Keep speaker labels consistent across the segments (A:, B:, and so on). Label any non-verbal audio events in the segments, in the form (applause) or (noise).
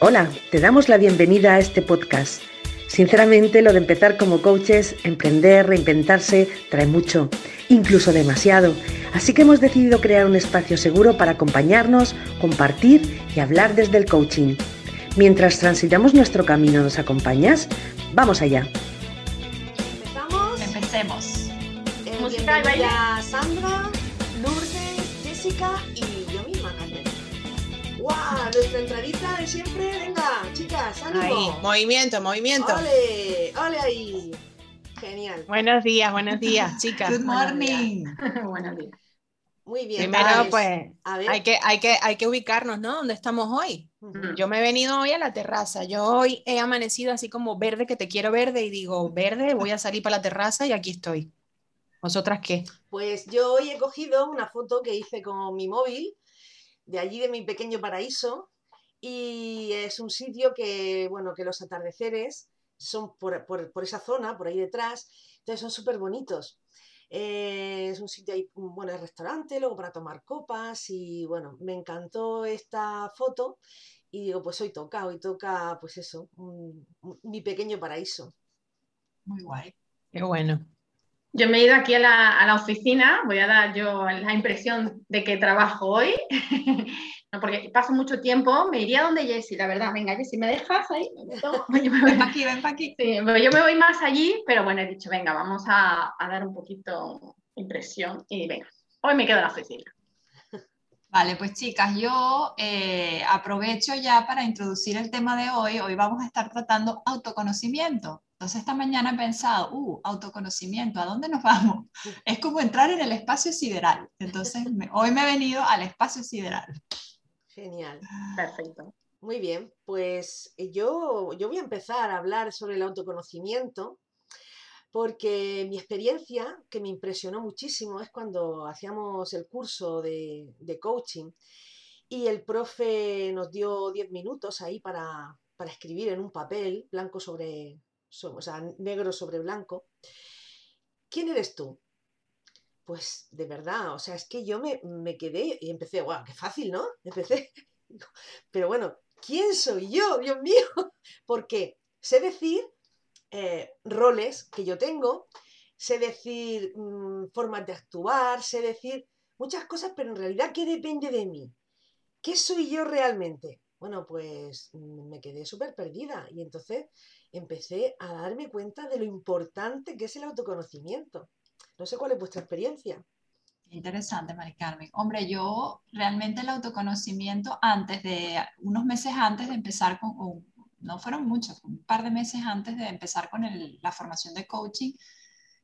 A: Hola, te damos la bienvenida a este podcast. Sinceramente, lo de empezar como coaches, emprender, reinventarse, trae mucho, incluso demasiado. Así que hemos decidido crear un espacio seguro para acompañarnos, compartir y hablar desde el coaching. Mientras transitamos nuestro camino, ¿nos acompañas? Vamos allá.
B: ¿Empezamos?
C: Empecemos.
B: Eh,
C: Música y baile.
B: bienvenida Sandra, Lourdes, Jessica y. ¡Guau! Nuestra entradita de siempre. Venga, chicas, ánimo.
D: Ahí, movimiento, movimiento.
B: ¡Ole! ¡Ole ahí! Genial.
D: Buenos días, buenos días, (laughs) chicas.
C: Good morning. (laughs)
E: Buenos días.
B: Muy bien.
D: Primero,
B: pues,
D: pues,
B: a ver.
D: hay que, hay, que, hay que ubicarnos, ¿no? ¿Dónde estamos hoy? Yo me he venido hoy a la terraza. Yo hoy he amanecido así como verde, que te quiero verde, y digo, verde, voy a salir para la terraza y aquí estoy. ¿Vosotras qué?
B: Pues yo hoy he cogido una foto que hice con mi móvil de allí de mi pequeño paraíso y es un sitio que, bueno, que los atardeceres son por, por- por esa zona, por ahí detrás, entonces son súper bonitos. Eh, es un sitio ahí, mm, bueno, es restaurante, luego para tomar copas y bueno, me encantó esta foto y digo, pues hoy toca, hoy toca, pues eso, un- un- mi pequeño paraíso.
C: Muy guay.
D: Qué bueno.
E: Yo me he ido aquí a la, a la oficina, voy a dar yo la impresión de que trabajo hoy, (laughs) no, porque paso mucho tiempo, me iría donde Jessie, la verdad, venga Jessie, ¿me dejas ahí? (laughs) Yo me
C: Ven
E: voy-
C: pa' aquí, ven pa' aquí.
E: sí, pero yo me voy más allí, pero bueno, he dicho, venga, vamos a, a dar un poquito impresión y venga, hoy me quedo en la oficina.
C: Vale, pues chicas, yo eh, aprovecho ya para introducir el tema de hoy. Hoy vamos a estar tratando autoconocimiento. Entonces esta mañana he pensado, uh, autoconocimiento, ¿a dónde nos vamos? (laughs) Es como entrar en el espacio sideral. Entonces me- hoy me he venido al espacio sideral.
B: Genial.
E: Perfecto.
B: Muy bien, pues eh, yo, yo voy a empezar a hablar sobre el autoconocimiento porque mi experiencia, que me impresionó muchísimo, es cuando hacíamos el curso de, de coaching y el profe nos dio 10 minutos ahí para, para escribir en un papel, blanco sobre, so- o sea, negro sobre blanco. ¿Quién eres tú? Pues de verdad, o sea, es que yo me, me quedé y empecé, guau, qué fácil, ¿no? (laughs) Empecé, pero bueno, ¿quién soy yo? Dios mío, (laughs) porque sé decir eh, roles que yo tengo, sé decir mm, formas de actuar, sé decir muchas cosas, pero en realidad, ¿qué depende de mí? ¿Qué soy yo realmente? Bueno, pues mm, me quedé súper perdida y entonces empecé a darme cuenta de lo importante que es el autoconocimiento. No sé cuál es vuestra experiencia.
C: Interesante, Mari Carmen. Hombre, yo realmente el autoconocimiento antes de, unos meses antes de empezar con, no fueron muchos, un par de meses antes de empezar con la formación de coaching,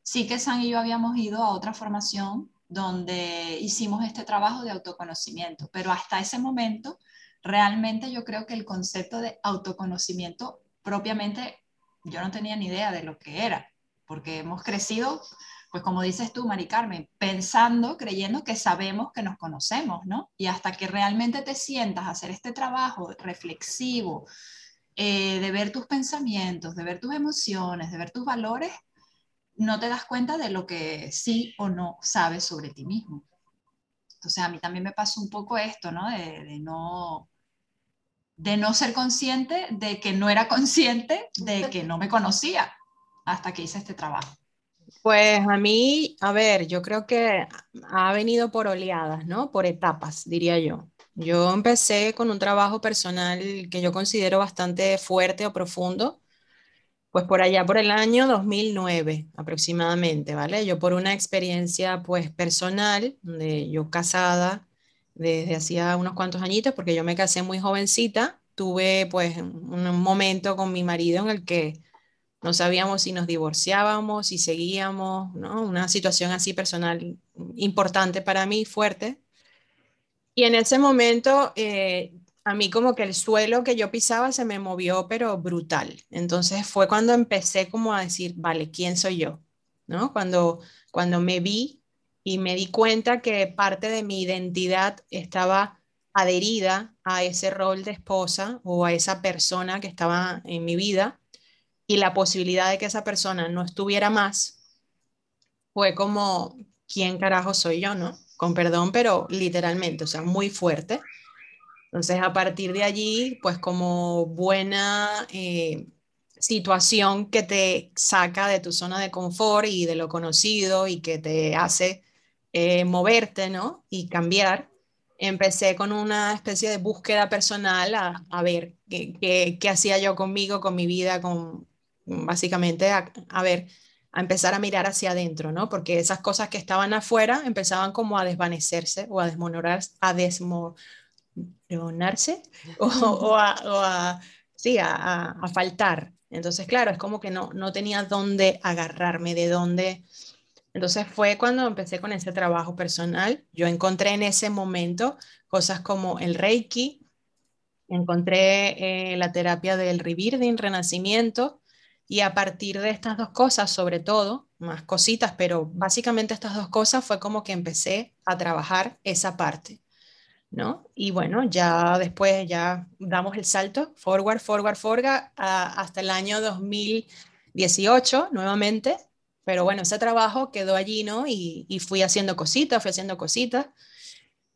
C: sí que San y yo habíamos ido a otra formación donde hicimos este trabajo de autoconocimiento, pero hasta ese momento realmente yo creo que el concepto de autoconocimiento propiamente yo no tenía ni idea de lo que era, porque hemos crecido pues como dices tú, Mari Carmen, pensando, creyendo que sabemos que nos conocemos, ¿no? Y hasta que realmente te sientas a hacer este trabajo reflexivo, eh, de ver tus pensamientos, de ver tus emociones, de ver tus valores, no te das cuenta de lo que sí o no sabes sobre ti mismo. Entonces a mí también me pasó un poco esto, ¿no? De, no de no ser consciente de que no era consciente de que no me conocía hasta que hice este trabajo.
D: Pues a mí, a ver, yo creo que ha venido por oleadas, ¿no? Por etapas, diría yo. Yo empecé con un trabajo personal que yo considero bastante fuerte o profundo, pues por allá por el año 2009 aproximadamente, ¿vale? Yo por una experiencia pues personal, de yo casada desde hacía unos cuantos añitos, porque yo me casé muy jovencita, tuve pues un momento con mi marido en el que no sabíamos si nos divorciábamos, si seguíamos, ¿no? Una situación así personal importante para mí, fuerte. Y en ese momento, eh, a mí como que el suelo que yo pisaba se me movió, pero brutal. Entonces fue cuando empecé como a decir, vale, ¿quién soy yo? ¿No? Cuando, cuando me vi y me di cuenta que parte de mi identidad estaba adherida a ese rol de esposa o a esa persona que estaba en mi vida y la posibilidad de que esa persona no estuviera más, fue como, ¿quién carajo soy yo, no? Con perdón, pero literalmente, o sea, muy fuerte. Entonces, a partir de allí, pues como buena eh, situación que te saca de tu zona de confort y de lo conocido y que te hace eh, moverte, ¿no? Y cambiar, empecé con una especie de búsqueda personal a, ver qué, qué, hacía yo conmigo, con mi vida, con básicamente a, a, ver, a empezar a mirar hacia adentro, ¿no? Porque esas cosas que estaban afuera empezaban como a desvanecerse o a desmonorar, a desmoronarse o, o, a, o a, sí, a, a, faltar. Entonces, claro, es como que no, no tenía dónde agarrarme, de dónde entonces fue cuando empecé con ese trabajo personal. Yo encontré en ese momento cosas como el Reiki, encontré eh, la terapia del rebirthing, renacimiento, y a partir de estas dos cosas, sobre todo, más cositas, pero básicamente estas dos cosas fue como que empecé a trabajar esa parte, ¿no? Y bueno, ya después ya damos el salto, forward, forward, forward, hasta el año 2018 nuevamente, pero bueno, ese trabajo quedó allí, ¿no? Y, fui haciendo cositas, fui haciendo cositas.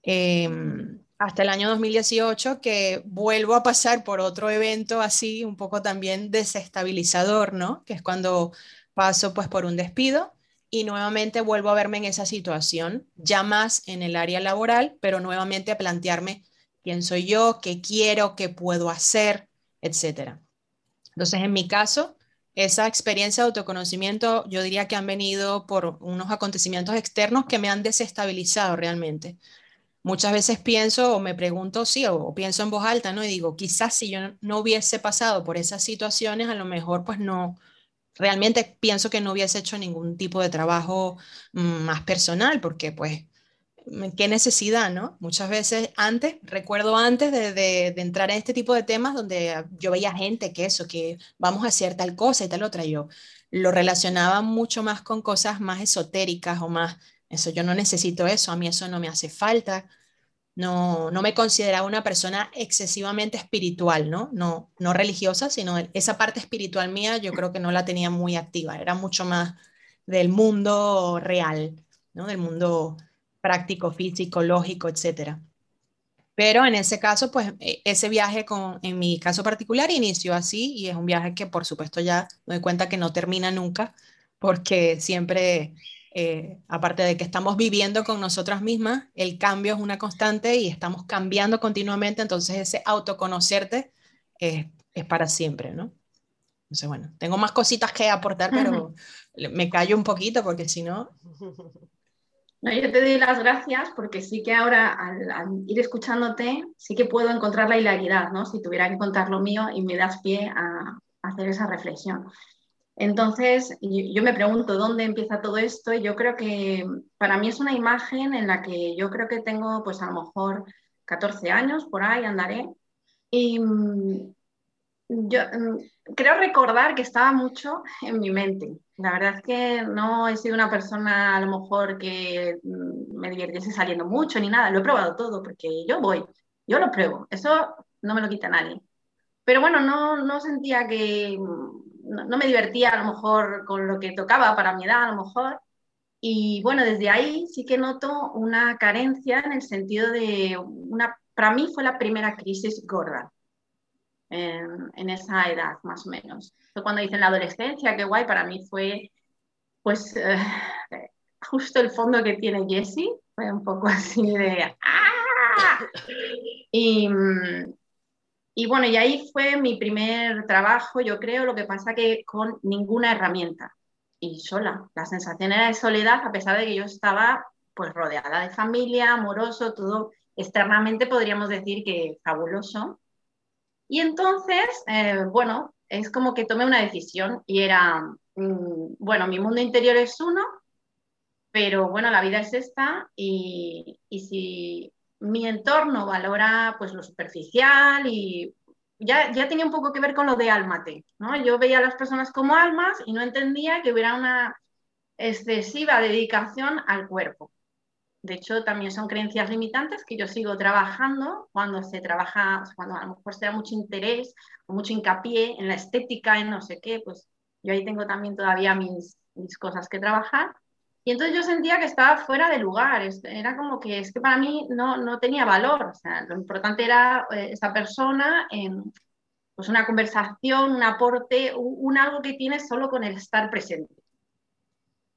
D: Em, hasta el año 2018 que vuelvo a pasar por otro evento así, un poco también desestabilizador, ¿no? Que es cuando paso pues por un despido y nuevamente vuelvo a verme en esa situación, ya más en el área laboral, pero nuevamente a plantearme quién soy yo, qué quiero, qué puedo hacer, etcétera. Entonces, en mi caso, esa experiencia de autoconocimiento, yo diría que han venido por unos acontecimientos externos que me han desestabilizado realmente. Muchas veces pienso o me pregunto, sí, o, pienso en voz alta, ¿no? Y digo, quizás si yo no, hubiese pasado por esas situaciones, a lo mejor pues no, realmente pienso que no hubiese hecho ningún tipo de trabajo mm, más personal, porque pues qué necesidad, ¿no? Muchas veces antes, recuerdo antes de, entrar en este tipo de temas donde yo veía gente que eso, que vamos a hacer tal cosa y tal otra, yo lo relacionaba mucho más con cosas más esotéricas o más, eso yo no necesito eso, a mí eso no me hace falta, no, no me consideraba una persona excesivamente espiritual, ¿no? No, no religiosa, sino esa parte espiritual mía yo creo que no la tenía muy activa, era mucho más del mundo real, ¿no? Del mundo práctico, físico, lógico, etcétera. Pero en ese caso, pues e, ese viaje con, en mi caso particular inició así y es un viaje que por supuesto ya me doy cuenta que no termina nunca porque siempre, eh, aparte de que estamos viviendo con nosotras mismas, el cambio es una constante y estamos cambiando continuamente, entonces ese autoconocerte es, es para siempre, ¿no? Entonces, bueno, tengo más cositas que aportar, pero me callo un poquito porque si no... (laughs)
E: No, yo te doy las gracias porque sí que ahora al, ir escuchándote sí que puedo encontrar la hilaridad, ¿no? Si tuviera que contar lo mío y me das pie a, hacer esa reflexión. Entonces, yo, me pregunto dónde empieza todo esto y yo creo que para mí es una imagen en la que yo creo que tengo pues a lo mejor 14 años, por ahí andaré, y mm, yo mm, creo recordar que estaba mucho en mi mente. La verdad es que no he sido una persona a lo mejor que mm, me divirtiese saliendo mucho ni nada. Lo he probado todo porque yo voy, yo lo pruebo. Eso no me lo quita nadie. Pero bueno, no, no sentía que, mm, no, me divertía a lo mejor con lo que tocaba para mi edad a lo mejor. Y bueno, desde ahí sí que noto una carencia en el sentido de una, para mí fue la primera crisis gorda en, esa edad, más o menos. Cuando hice en la adolescencia, qué guay, para mí fue pues eh, justo el fondo que tiene Jessie, fue un poco así de ¡ah! Y, y bueno, y ahí fue mi primer trabajo, yo creo, lo que pasa que con ninguna herramienta y sola. La sensación era de soledad, a pesar de que yo estaba pues rodeada de familia, amoroso, todo externamente podríamos decir que fabuloso, y entonces, eh, bueno, es como que tomé una decisión y era, mm, bueno, mi mundo interior es uno, pero bueno, la vida es esta y, y si mi entorno valora pues lo superficial y ya, ya tenía un poco que ver con lo de álmate, ¿no? Yo veía a las personas como almas y no entendía que hubiera una excesiva dedicación al cuerpo. De hecho, también son creencias limitantes que yo sigo trabajando cuando se trabaja, cuando a lo mejor se da mucho interés mucho hincapié en la estética, en no sé qué, pues yo ahí tengo también todavía mis, cosas que trabajar. Y entonces yo sentía que estaba fuera de lugar, era como que es que para mí no, no tenía valor, o sea, lo importante era eh, esa persona, en, pues una conversación, un aporte, un, algo que tienes solo con el estar presente.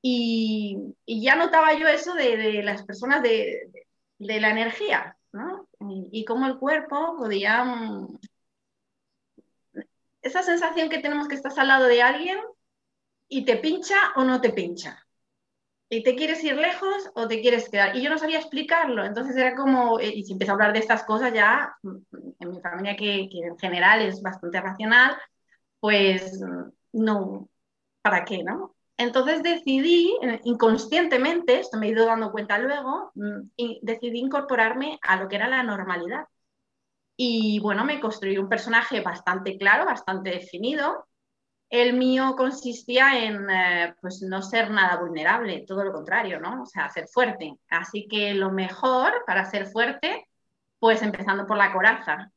E: Y, ya notaba yo eso de, las personas de, la energía, ¿no? Y, cómo el cuerpo podía... Mm, esa sensación que tenemos que estás al lado de alguien y te pincha o no te pincha. Y te quieres ir lejos o te quieres quedar. Y yo no sabía explicarlo, entonces era como, eh, y si empiezo a hablar de estas cosas ya, mm, en mi familia que, que en general es bastante racional, pues no, ¿para qué, no? Entonces decidí, eh, inconscientemente, esto me he ido dando cuenta luego, mm, y decidí incorporarme a lo que era la normalidad. Y bueno, me construí un personaje bastante claro, bastante definido, el mío consistía en eh, pues no ser nada vulnerable, todo lo contrario, ¿no? O sea, ser fuerte. Así que lo mejor para ser fuerte, pues empezando por la coraza.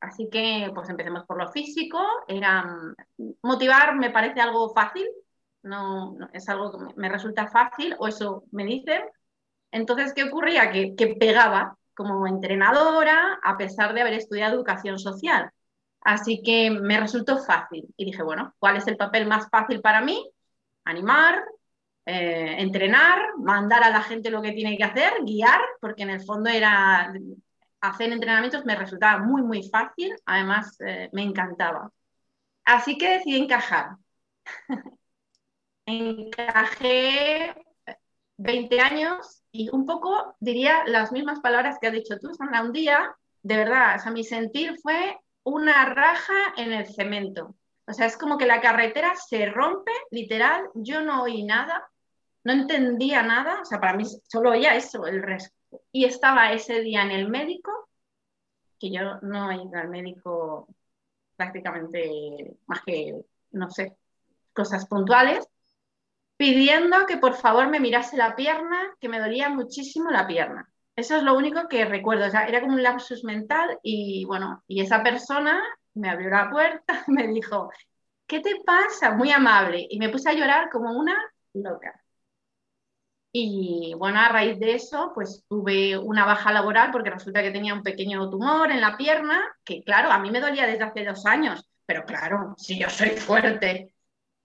E: Así que pues empecemos por lo físico. Era mm, motivar me parece algo fácil, no, es algo que me resulta fácil, o eso me dicen. Entonces, ¿qué ocurría? Que, que pegaba como entrenadora a pesar de haber estudiado educación social. Así que me resultó fácil y dije, bueno, ¿cuál es el papel más fácil para mí? Animar, eh, entrenar, mandar a la gente lo que tiene que hacer, guiar, porque en el fondo era hacer entrenamientos me resultaba muy, muy fácil, además eh, me encantaba. Así que decidí encajar. (laughs) Encajé 20 años y un poco diría las mismas palabras que has dicho tú, Sandra, un día, de verdad, o mi sentir fue una raja en el cemento. O sea, es como que la carretera se rompe, literal, yo no oí nada, no entendía nada, o sea, para mí solo oía eso, el resto. Y estaba ese día en el médico, que yo no he ido al médico prácticamente más que, no sé, cosas puntuales, pidiendo que por favor me mirase la pierna, que me dolía muchísimo la pierna. Eso es lo único que recuerdo. Era como un lapsus mental y bueno, y esa persona me abrió la puerta, (laughs) me dijo, ¿qué te pasa? Muy amable. Y me puse a llorar como una loca. Y bueno, a raíz de eso, pues tuve una baja laboral porque resulta que tenía un pequeño tumor en la pierna, que claro, a mí me dolía desde hace dos años, pero claro, si yo soy fuerte,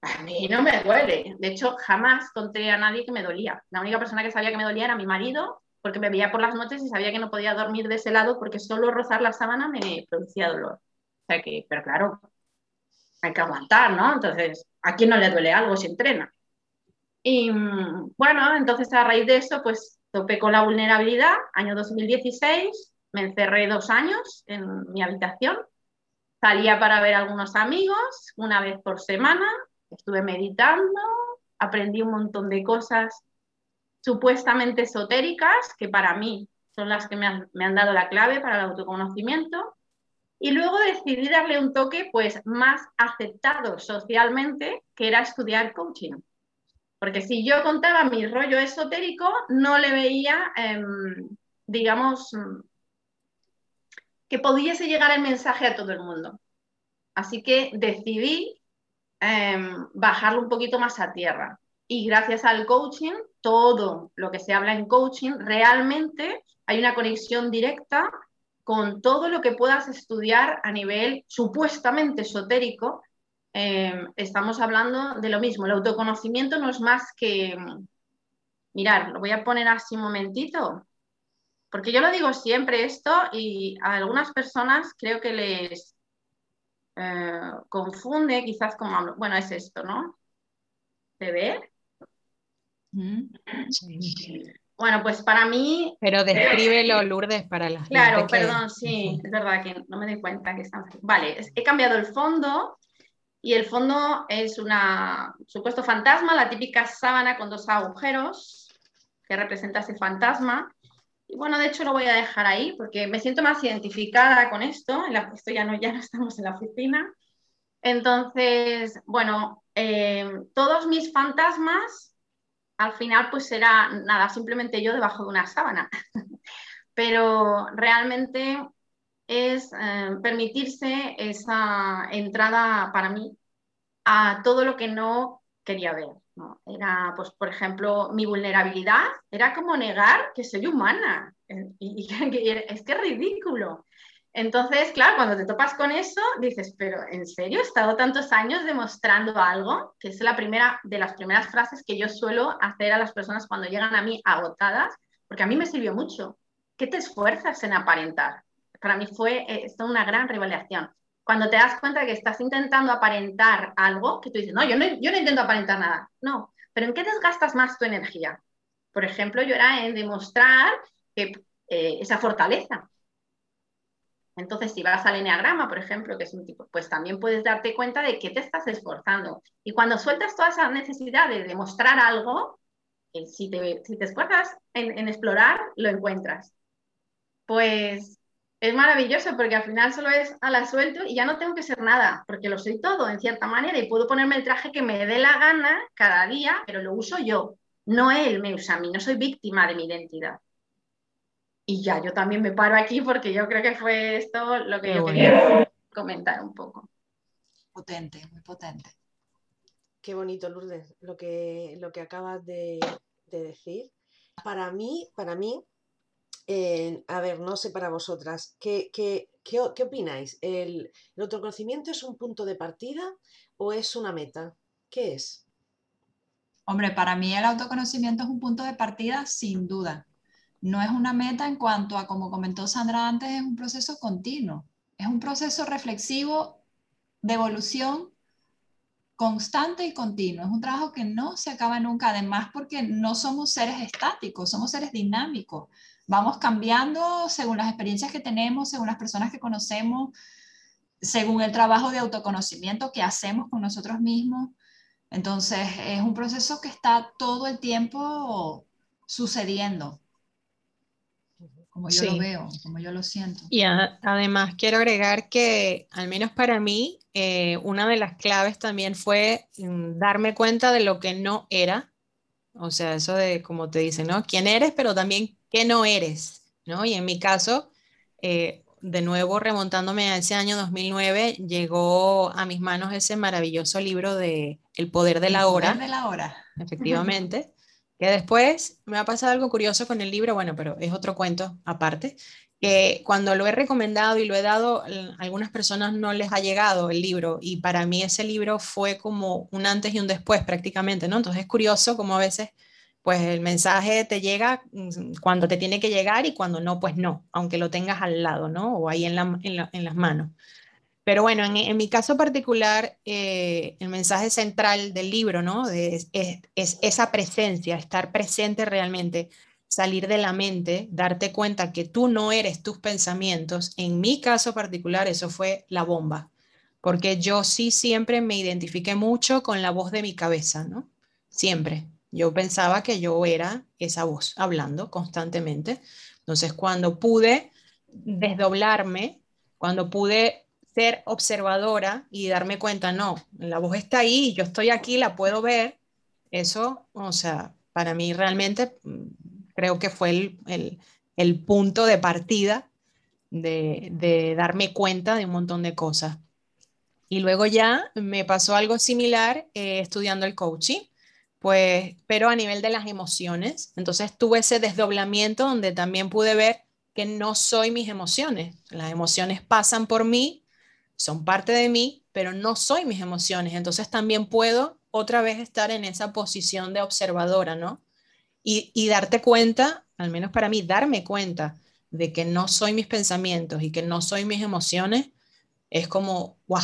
E: a mí no me duele. De hecho, jamás conté a nadie que me dolía. La única persona que sabía que me dolía era mi marido porque me veía por las noches y sabía que no podía dormir de ese lado porque solo rozar la sábana me producía dolor. O sea que, pero claro, hay que aguantar, ¿no? Entonces, ¿a quién no le duele algo si entrena? Y bueno, entonces a raíz de eso, pues topé con la vulnerabilidad. Año 2016, me encerré dos años en mi habitación. Salía para ver a algunos amigos una vez por semana. Estuve meditando, aprendí un montón de cosas supuestamente esotéricas, que para mí son las que me han, dado la clave para el autoconocimiento, y luego decidí darle un toque pues más aceptado socialmente, que era estudiar coaching. Porque si yo contaba mi rollo esotérico, no le veía, em, digamos, que pudiese llegar el mensaje a todo el mundo. Así que decidí em, bajarlo un poquito más a tierra. Y gracias al coaching, todo lo que se habla en coaching, realmente hay una conexión directa con todo lo que puedas estudiar a nivel supuestamente esotérico. Eh, estamos hablando de lo mismo. El autoconocimiento no es más que, mirar, lo voy a poner así un momentito, porque yo lo digo siempre esto y a algunas personas creo que les eh, confunde quizás como, bueno, es esto, ¿no? ¿Se ve? Bueno, pues para mí...
D: Pero descríbelo, Lourdes, para las
E: Claro, perdón, sí, es verdad que no me doy cuenta que están... Vale, he cambiado el fondo y el fondo es una supuesto fantasma, la típica sábana con dos agujeros que representa ese fantasma. Y bueno, de hecho lo voy a dejar ahí porque me siento más identificada con esto. En la, esto ya no, ya no estamos en la oficina. Entonces, bueno, eh, todos mis fantasmas al final pues será nada, simplemente yo debajo de una sábana. (laughs) Pero realmente es eh, permitirse esa entrada para mí a todo lo que no quería ver. ¿no? Era, pues, por ejemplo, mi vulnerabilidad era como negar que soy humana. Y, es que es ridículo. Entonces, claro, cuando te topas con eso, dices, pero ¿en serio he estado tantos años demostrando algo? Que es la primera de las primeras frases que yo suelo hacer a las personas cuando llegan a mí agotadas, porque a mí me sirvió mucho. ¿Qué te esfuerzas en aparentar? Para mí fue eh, una gran revelación. Cuando te das cuenta que estás intentando aparentar algo, que tú dices, no, yo no, yo no intento aparentar nada. No, pero ¿en qué desgastas más tu energía? Por ejemplo, yo era en demostrar eh, esa fortaleza entonces, si vas al eneagrama, por ejemplo, que es un tipo, pues también puedes darte cuenta de que te estás esforzando. Y cuando sueltas toda esa necesidad de demostrar algo, eh, si, te, si, te, esfuerzas en, explorar, lo encuentras. Pues es maravilloso porque al final solo es a la suelto y ya no tengo que ser nada, porque lo soy todo en cierta manera y puedo ponerme el traje que me dé la gana cada día, pero lo uso yo, no él me usa a mí, no soy víctima de mi identidad. Y ya, yo también me paro aquí porque yo creo que fue esto lo que yo quería comentar un poco.
C: Potente, muy potente.
B: Qué bonito, Lourdes, lo que, lo que acabas de, decir. Para mí, para mí, eh, a ver, no sé para vosotras, ¿qué, qué, qué, opináis? ¿El, ¿El autoconocimiento es un punto de partida o es una meta? ¿Qué es?
C: Hombre, para mí el autoconocimiento es un punto de partida sin duda no es una meta en cuanto a, como comentó Sandra antes, es un proceso continuo, es un proceso reflexivo de evolución constante y continuo. Es un trabajo que no se acaba nunca, además porque no somos seres estáticos, somos seres dinámicos. Vamos cambiando según las experiencias que tenemos, según las personas que conocemos, según el trabajo de autoconocimiento que hacemos con nosotros mismos. Entonces, es un proceso que está todo el tiempo sucediendo como yo lo veo, como yo lo siento.
D: Y además quiero agregar que, al menos para mí, eh, una de las claves también fue mm, darme cuenta de lo que no era, o sea, eso de, como te dicen, ¿no? ¿Quién eres, pero también qué no eres, ¿no? Y en mi caso, eh, de nuevo remontándome a ese año 2009, llegó a mis manos ese maravilloso libro de El poder de la hora.
C: El poder de la hora.
D: Efectivamente. Que después me ha pasado algo curioso con el libro, bueno, pero es otro cuento aparte, que cuando lo he recomendado y lo he dado, a algunas personas no les ha llegado el libro y para mí ese libro fue como un antes y un después prácticamente, ¿no? Entonces es curioso como a veces pues el mensaje te llega mm, cuando te tiene que llegar y cuando no, pues no, aunque lo tengas al lado, ¿no? O ahí en, en las manos. Pero bueno, en, mi caso particular, eh, el mensaje central del libro, ¿no? es, esa presencia, estar presente realmente, salir de la mente, darte cuenta que tú no eres tus pensamientos. En mi caso particular, eso fue la bomba, porque yo sí siempre me identifiqué mucho con la voz de mi cabeza, ¿no? Siempre. Yo pensaba que yo era esa voz hablando constantemente. Entonces, cuando pude desdoblarme, cuando pude ser observadora y darme cuenta, no, la voz está ahí, yo estoy aquí, la puedo ver, eso, o sea, para mí realmente mm, creo que fue el, punto de partida de, darme cuenta de un montón de cosas. Y luego ya me pasó algo similar eh, estudiando el coaching, pues, pero a nivel de las emociones. Entonces tuve ese desdoblamiento donde también pude ver que no soy mis emociones. Las emociones pasan por mí, son parte de mí, pero no soy mis emociones. Entonces también puedo otra vez estar en esa posición de observadora, ¿no? Y, darte cuenta, al menos para mí, darme cuenta de que no soy mis pensamientos y que no soy mis emociones, es como, wow,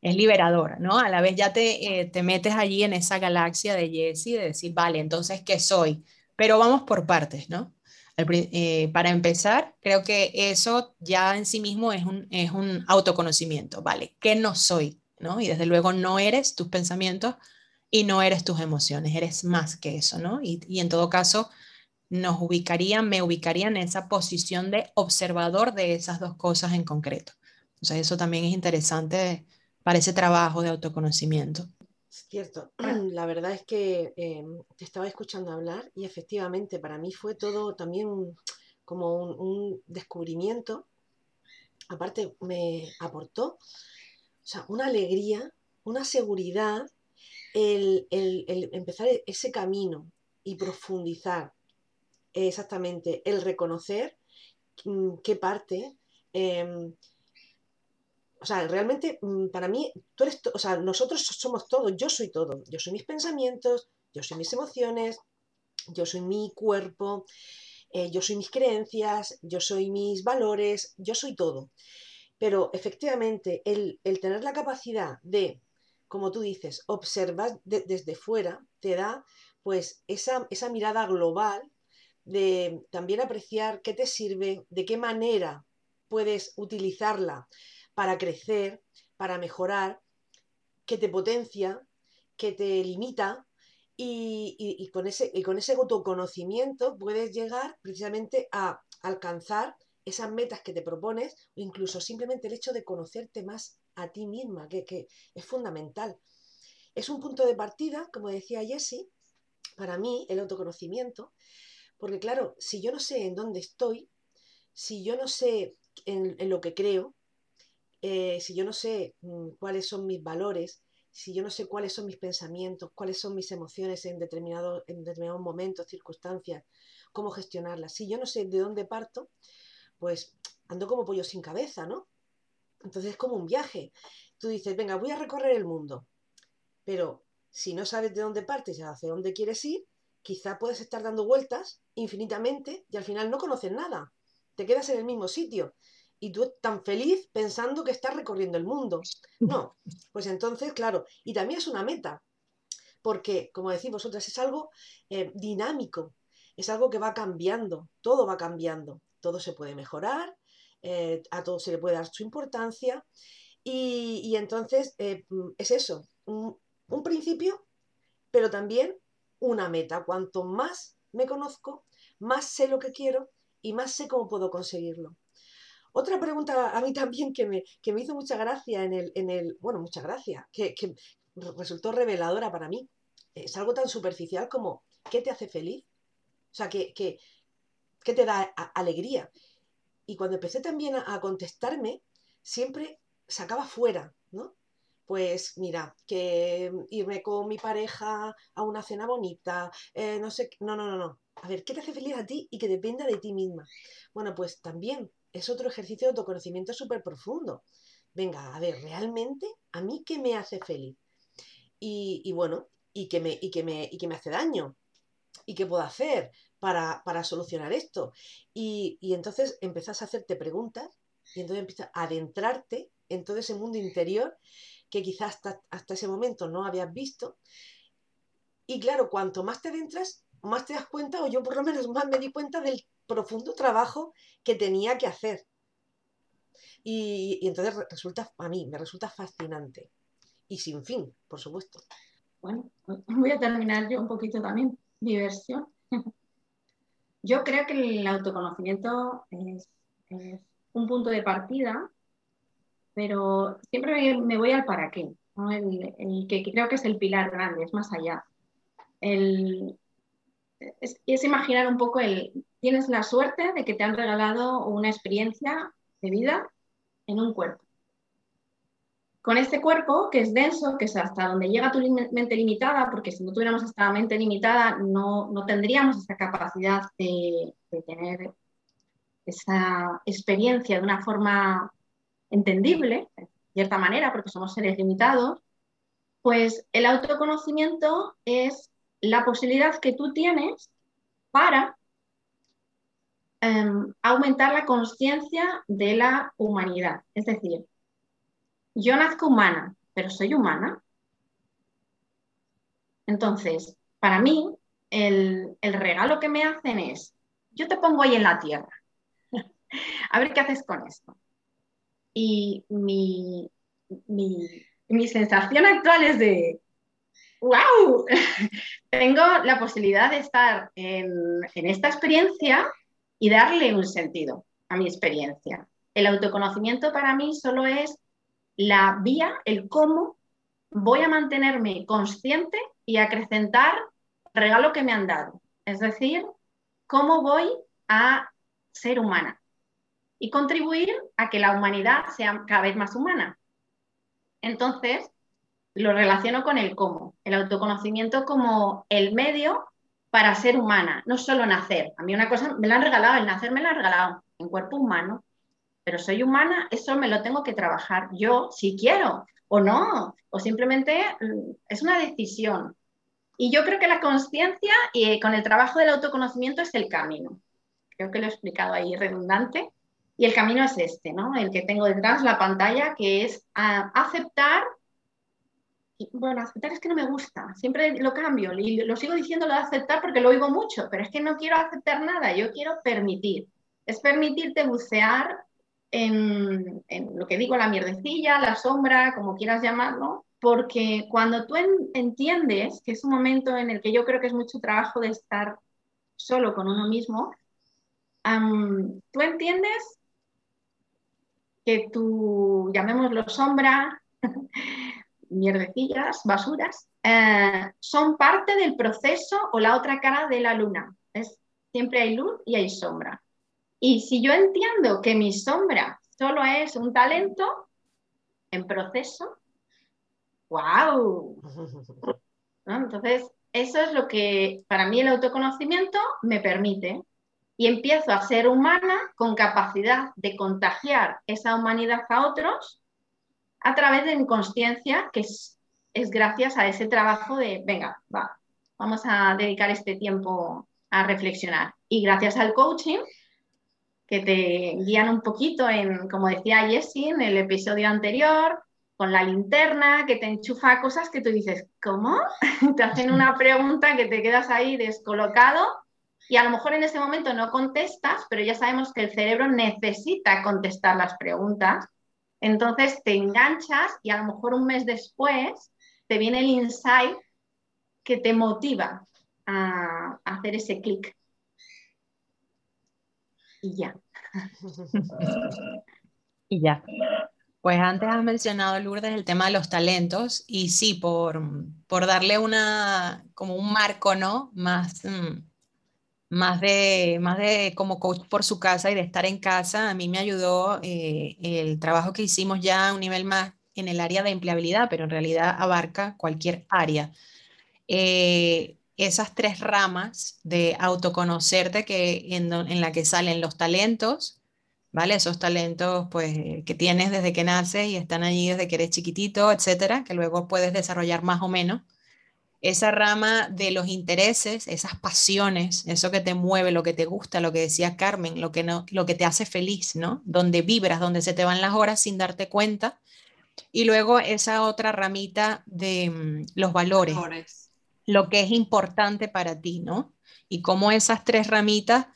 D: es liberadora, ¿no? A la vez ya te, eh, te metes allí en esa galaxia de Jessie de decir, vale, entonces, ¿qué soy? Pero vamos por partes, ¿no? Eh, para empezar, creo que eso ya en sí mismo es un, es un autoconocimiento, ¿vale? ¿Qué no soy? ¿no? Y desde luego no eres tus pensamientos y no eres tus emociones, eres más que eso, ¿no? Y, y en todo caso, nos ubicarían, me ubicarían en esa posición de observador de esas dos cosas en concreto. Sea, eso también es interesante para ese trabajo de autoconocimiento.
B: Cierto, (clears throat) la verdad es que em, te estaba escuchando hablar y efectivamente para mí fue todo también como un, descubrimiento. Aparte me aportó o sea, una alegría, una seguridad el, empezar ese camino y profundizar exactamente, el reconocer mm, qué parte, em, o sea, realmente mm, para mí, tú eres, o sea, nosotros somos todo, yo soy todo, yo soy mis pensamientos, yo soy mis emociones, yo soy mi cuerpo, eh, yo soy mis creencias, yo soy mis valores, yo soy todo. Pero efectivamente, el, tener la capacidad de, como tú dices, observar desde fuera, te da pues esa, esa mirada global de también apreciar qué te sirve, de qué manera puedes utilizarla para crecer, para mejorar, que te potencia, que te limita y, con ese, y con ese autoconocimiento puedes llegar precisamente a alcanzar esas metas que te propones o incluso simplemente el hecho de conocerte más a ti misma, que, que es fundamental. Es un punto de partida, como decía Jessie, para mí el autoconocimiento, porque claro, si yo no sé en dónde estoy, si yo no sé en, lo que creo, eh, si yo no sé mm, cuáles son mis valores, si yo no sé cuáles son mis pensamientos, cuáles son mis emociones en, determinado, en determinados momentos, circunstancias, cómo gestionarlas, si yo no sé de dónde parto, pues ando como pollo sin cabeza, ¿no? Entonces es como un viaje. Tú dices, venga, voy a recorrer el mundo, pero si no sabes de dónde partes y hacia dónde quieres ir, quizá puedes estar dando vueltas infinitamente y al final no conoces nada. Te quedas en el mismo sitio y tú tan feliz pensando que estás recorriendo el mundo. No, pues entonces, claro, y también es una meta, porque, como decís vosotras, es algo eh, dinámico, es algo que va cambiando, todo va cambiando, todo se puede mejorar, eh, a todo se le puede dar su importancia, y, entonces eh, es eso, un principio, pero también una meta. Cuanto más me conozco, más sé lo que quiero y más sé cómo puedo conseguirlo. Otra pregunta a mí también que me, me hizo mucha gracia en el, en el bueno, mucha gracia, que, resultó reveladora para mí. Es algo tan superficial como, ¿qué te hace feliz? O sea, ¿qué, qué, te da alegría? Y cuando empecé también a, contestarme, siempre sacaba fuera, ¿no? Pues mira, que irme con mi pareja a una cena bonita, eh, no sé, no, no, no, no. A ver, ¿qué te hace feliz a ti y que dependa de ti misma? Bueno, pues también es otro ejercicio de autoconocimiento súper profundo. Venga, a ver, ¿realmente a mí qué me hace feliz? Y, bueno, y que, me, y, que me, y que me hace daño. ¿Y qué puedo hacer para, solucionar esto? Y, entonces empezás a hacerte preguntas y entonces empiezas a adentrarte en todo ese mundo interior que quizás hasta, hasta ese momento no habías visto. Y claro, cuanto más te adentras, más te das cuenta, o yo por lo menos más me di cuenta del profundo trabajo que tenía que hacer. Y, entonces resulta, a mí, me resulta fascinante. Y sin fin, por supuesto.
E: Bueno, voy a terminar yo un poquito también mi versión. Yo creo que el autoconocimiento es, un punto de partida, pero siempre me, voy al para qué, el, el, que creo que es el pilar grande, es más allá. El, es, imaginar un poco el, tienes la suerte de que te han regalado una experiencia de vida en un cuerpo. Con este cuerpo, que es denso, que es hasta donde llega tu mente limitada, porque si no tuviéramos esta mente limitada, no, tendríamos esa capacidad de, de tener esa experiencia de una forma entendible, de cierta manera, porque somos seres limitados, pues el autoconocimiento es la posibilidad que tú tienes para em, aumentar la conciencia de la humanidad. Es decir, yo nazco humana, pero soy humana. Entonces, para mí, el, regalo que me hacen es, yo te pongo ahí en la tierra, (laughs) a ver qué haces con esto. Y mi, mi, mi sensación actual es de, ¡wow! (laughs) Tengo la posibilidad de estar en, esta experiencia y darle un sentido a mi experiencia. El autoconocimiento para mí solo es la vía, el cómo voy a mantenerme consciente y acrecentar el regalo que me han dado. Es decir, cómo voy a ser humana y contribuir a que la humanidad sea cada vez más humana. Entonces, lo relaciono con el cómo. El autoconocimiento como el medio para ser humana, no solo nacer. A mí una cosa me la han regalado, el nacer me la han regalado en cuerpo humano, pero soy humana, eso me lo tengo que trabajar yo si quiero o no, o simplemente mm, es una decisión. Y yo creo que la conciencia y con el trabajo del autoconocimiento es el camino. Creo que lo he explicado ahí redundante. Y el camino es este, ¿no? El que tengo detrás, la pantalla, que es ah, bueno, aceptar es que no me gusta, siempre lo cambio y lo sigo diciendo lo de aceptar porque lo oigo mucho, pero es que no quiero aceptar nada, yo quiero permitir. Es permitirte bucear en, lo que digo, la mierdecilla, la sombra, como quieras llamarlo, porque cuando tú entiendes que es un momento en el que yo creo que es mucho trabajo de estar solo con uno mismo, tú entiendes que tu, llamémoslo sombra, (laughs) mierdecillas, basuras, eh, son parte del proceso o la otra cara de la luna. Es, siempre hay luz y hay sombra. Y si yo entiendo que mi sombra solo es un talento en proceso, ¡wow! Entonces, eso es lo que para mí el autoconocimiento me permite. Y empiezo a ser humana con capacidad de contagiar esa humanidad a otros a través de mi conciencia, que es, es gracias a ese trabajo de, venga, va, vamos a dedicar este tiempo a reflexionar. Y gracias al coaching, que te guían un poquito en, como decía Jessie en el episodio anterior, con la linterna, que te enchufa cosas que tú dices, ¿cómo? (laughs) te hacen una pregunta que te quedas ahí descolocado y a lo mejor en ese momento no contestas, pero ya sabemos que el cerebro necesita contestar las preguntas. Entonces te enganchas y a lo mejor un mes después te viene el insight que te motiva a, hacer ese clic y ya. (laughs)
D: y ya. Pues antes has mencionado, Lourdes, el tema de los talentos y sí, por, por darle una, como un marco, ¿no? Más, mm, más, de, más de como coach por su casa y de estar en casa, a mí me ayudó eh, el trabajo que hicimos ya a un nivel más en el área de empleabilidad, pero en realidad abarca cualquier área. Eh, esas tres ramas de autoconocerte que, en, en, la que salen los talentos, ¿vale? Esos talentos pues, que tienes desde que naces y están allí desde que eres chiquitito, etcétera, que luego puedes desarrollar más o menos. Esa rama de los intereses, esas pasiones, eso que te mueve, lo que te gusta, lo que decía Carmen, lo que, no, lo que te hace feliz, ¿no? Donde vibras, donde se te van las horas sin darte cuenta. Y luego esa otra ramita de mm, los valores. valores lo que es importante para ti, ¿no? Y cómo esas tres ramitas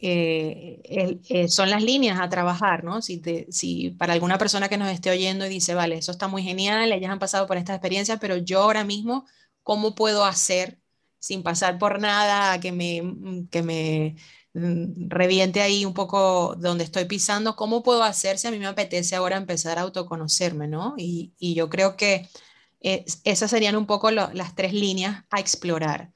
D: eh, eh, son las líneas a trabajar, ¿no? Si, si para alguna persona que nos esté oyendo y dice, vale, eso está muy genial, ellas han pasado por esta experiencia, pero yo ahora mismo, ¿cómo puedo hacer sin pasar por nada que me, que me mm, reviente ahí un poco donde estoy pisando? ¿Cómo puedo hacer si a mí me apetece ahora empezar a autoconocerme, ¿no? Y, y yo creo que esas serían un poco las tres líneas a explorar.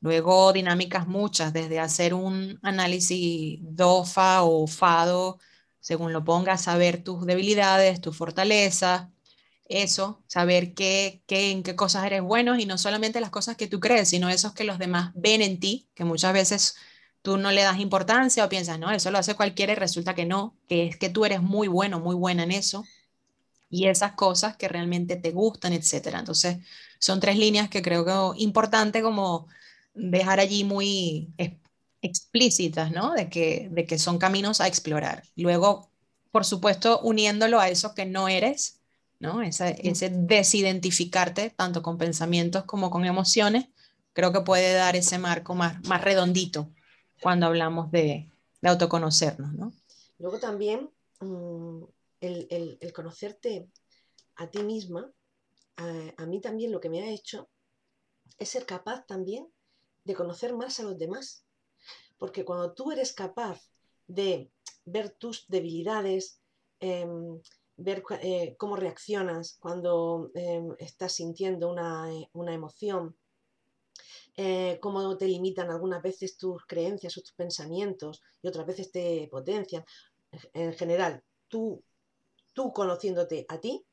D: Luego dinámicas muchas, desde hacer un análisis DOFA o FADO, según lo pongas, saber tus debilidades, tus fortalezas, eso, saber qué, qué, en qué cosas eres bueno y no solamente las cosas que tú crees, sino esos que los demás ven en ti, que muchas veces tú no le das importancia o piensas, no, eso lo hace cualquiera y resulta que no, que es que tú eres muy bueno, muy buena en eso y esas cosas que realmente te gustan, etcétera. Entonces, son tres líneas que creo que es importante como dejar allí muy explícitas, ¿no? De que, de que son caminos a explorar. Luego, por supuesto, uniéndolo a eso que no eres, ¿no? Ese, ese desidentificarte tanto con pensamientos como con emociones, creo que puede dar ese marco más, más redondito cuando hablamos de, de autoconocernos, ¿no?
B: Luego también mm, el, conocerte a ti misma, a, mí también lo que me ha hecho es ser capaz también de conocer más a los demás. Porque cuando tú eres capaz de ver tus debilidades, em, ver eh, cómo reaccionas cuando em, estás sintiendo una, emoción, eh, cómo te limitan algunas veces tus creencias o tus pensamientos y otras veces te potencian. En general, tú tú conociéndote a ti,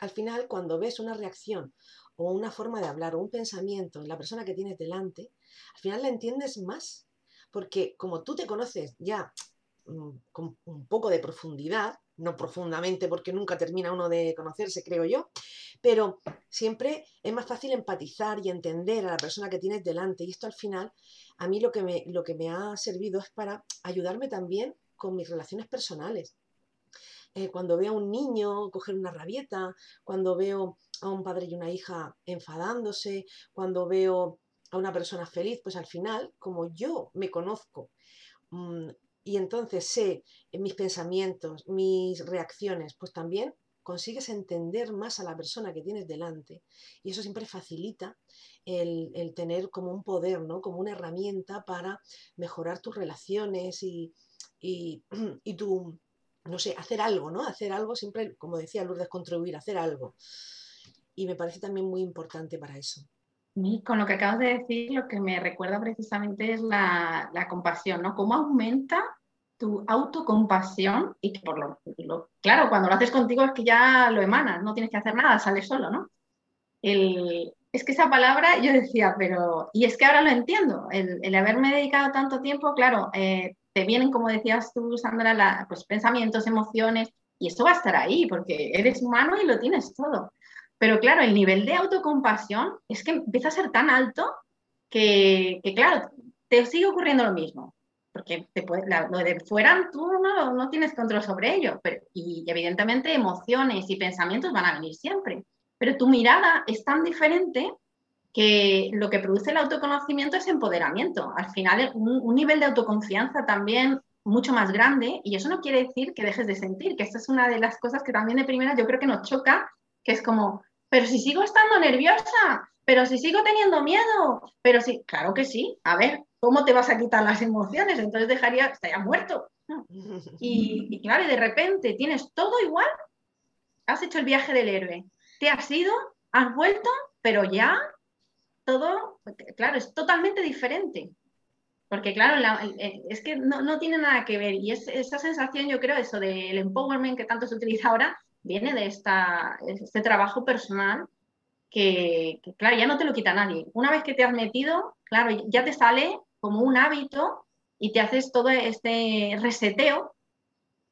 B: al final cuando ves una reacción o una forma de hablar o un pensamiento en la persona que tienes delante, al final la entiendes más, porque como tú te conoces ya mm, con un poco de profundidad, no profundamente porque nunca termina uno de conocerse, creo yo, pero siempre es más fácil empatizar y entender a la persona que tienes delante. Y esto al final, a mí lo que me, lo que me ha servido es para ayudarme también con mis relaciones personales. Eh, cuando veo a un niño coger una rabieta, cuando veo a un padre y una hija enfadándose, cuando veo a una persona feliz, pues al final, como yo me conozco mm, y entonces sé mis pensamientos, mis reacciones, pues también consigues entender más a la persona que tienes delante y eso siempre facilita el, tener como un poder, ¿no? como una herramienta para mejorar tus relaciones y, y, (clears throat) y tu, no sé, hacer algo, ¿no? Hacer algo siempre, como decía Lourdes, contribuir, hacer algo. Y me parece también muy importante para eso.
E: Con lo que acabas de decir, lo que me recuerda precisamente es la, compasión, ¿no? Cómo aumenta tu autocompasión y que por lo, claro, cuando lo haces contigo es que ya lo emanas, no tienes que hacer nada, sale solo, ¿no? Es que esa palabra yo decía, pero, y es que ahora lo entiendo, el, haberme dedicado tanto tiempo, claro, eh, te vienen, como decías tú, Sandra, pues pensamientos, emociones, y eso va a estar ahí, porque eres humano y lo tienes todo. Pero claro, el nivel de autocompasión es que empieza a ser tan alto que, claro, te sigue ocurriendo lo mismo. Porque te puede, lo de fuera tú no, no tienes control sobre ello. Pero, y evidentemente emociones y pensamientos van a venir siempre. Pero tu mirada es tan diferente que lo que produce el autoconocimiento es empoderamiento. Al final, un, nivel de autoconfianza también mucho más grande y eso no quiere decir que dejes de sentir, que esta es una de las cosas que también de primera yo creo que nos choca, que es como, pero si sigo estando nerviosa, pero si sigo teniendo miedo, pero si, claro que sí, a ver, ¿cómo te vas a quitar las emociones? Entonces dejaría, estaría muerto. (laughs) Y, y claro, y de repente tienes todo igual, has hecho el viaje del héroe, te has ido, has vuelto, pero ya todo, claro, es totalmente diferente. Porque claro, es que no, tiene nada que ver. Y es, esa sensación, yo creo, eso del empowerment que tanto se utiliza ahora, viene de esta, este trabajo personal que, claro, ya no te lo quita nadie. Una vez que te has metido, claro, ya te sale como un hábito y te haces todo este reseteo